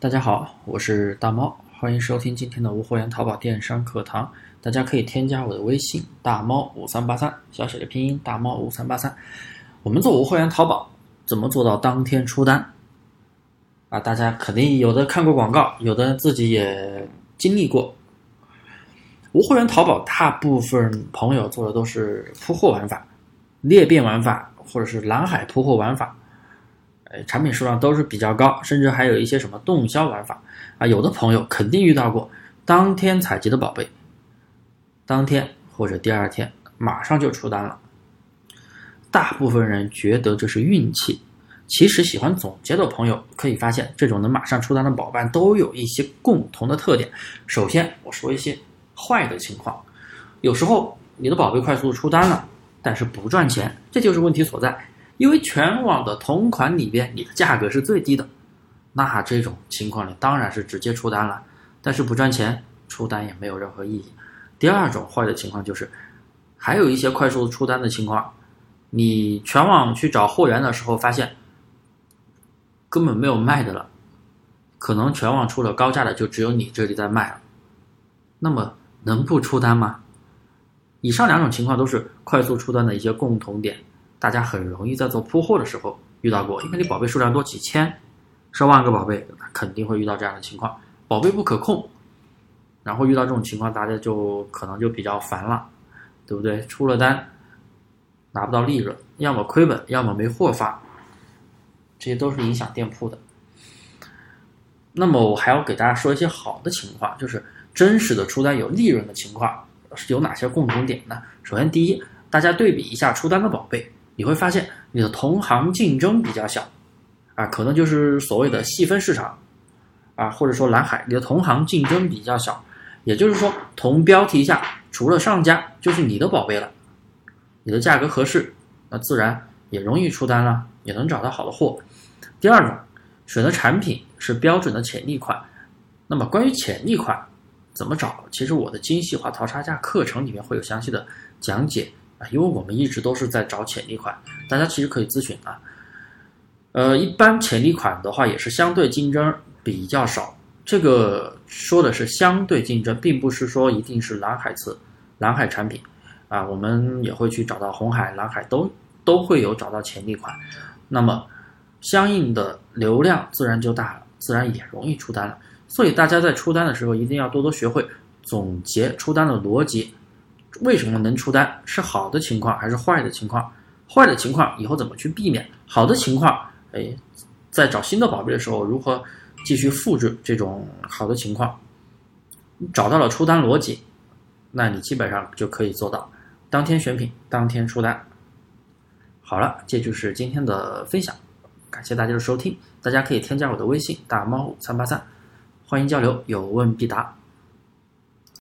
大家好，我是大猫，欢迎收听今天的无货源淘宝电商课堂。大家可以添加我的微信大猫五三八三，小写的拼音大猫五三八三。我们做无货源淘宝，怎么做到当天出单？啊，大家肯定有的看过广告，有的自己也经历过。无货源淘宝大部分朋友做的都是铺货玩法、裂变玩法，或者是蓝海铺货玩法。呃，产品数量都是比较高，甚至还有一些什么动销玩法啊。有的朋友肯定遇到过，当天采集的宝贝，当天或者第二天马上就出单了。大部分人觉得这是运气，其实喜欢总结的朋友可以发现，这种能马上出单的宝贝都有一些共同的特点。首先，我说一些坏的情况，有时候你的宝贝快速出单了，但是不赚钱，这就是问题所在。因为全网的同款里边，你的价格是最低的，那这种情况你当然是直接出单了，但是不赚钱，出单也没有任何意义。第二种坏的情况就是，还有一些快速出单的情况，你全网去找货源的时候发现根本没有卖的了，可能全网出了高价的就只有你这里在卖了，那么能不出单吗？以上两种情况都是快速出单的一些共同点。大家很容易在做铺货的时候遇到过，因为你宝贝数量多，几千、上万个宝贝，肯定会遇到这样的情况，宝贝不可控，然后遇到这种情况，大家就可能就比较烦了，对不对？出了单拿不到利润，要么亏本，要么没货发，这些都是影响店铺的。那么我还要给大家说一些好的情况，就是真实的出单有利润的情况是有哪些共同点呢？首先，第一，大家对比一下出单的宝贝。你会发现你的同行竞争比较小，啊，可能就是所谓的细分市场，啊，或者说蓝海，你的同行竞争比较小，也就是说同标题下除了上家就是你的宝贝了，你的价格合适，那自然也容易出单了，也能找到好的货。第二种，选择产品是标准的潜力款，那么关于潜力款怎么找，其实我的精细化淘差价课程里面会有详细的讲解。啊，因为我们一直都是在找潜力款，大家其实可以咨询啊。呃，一般潜力款的话也是相对竞争比较少，这个说的是相对竞争，并不是说一定是蓝海词、蓝海产品啊。我们也会去找到红海、蓝海都都会有找到潜力款，那么相应的流量自然就大了，自然也容易出单了。所以大家在出单的时候一定要多多学会总结出单的逻辑。为什么能出单？是好的情况还是坏的情况？坏的情况以后怎么去避免？好的情况，哎，在找新的宝贝的时候，如何继续复制这种好的情况？找到了出单逻辑，那你基本上就可以做到当天选品，当天出单。好了，这就是今天的分享，感谢大家的收听。大家可以添加我的微信大猫三八三，欢迎交流，有问必答。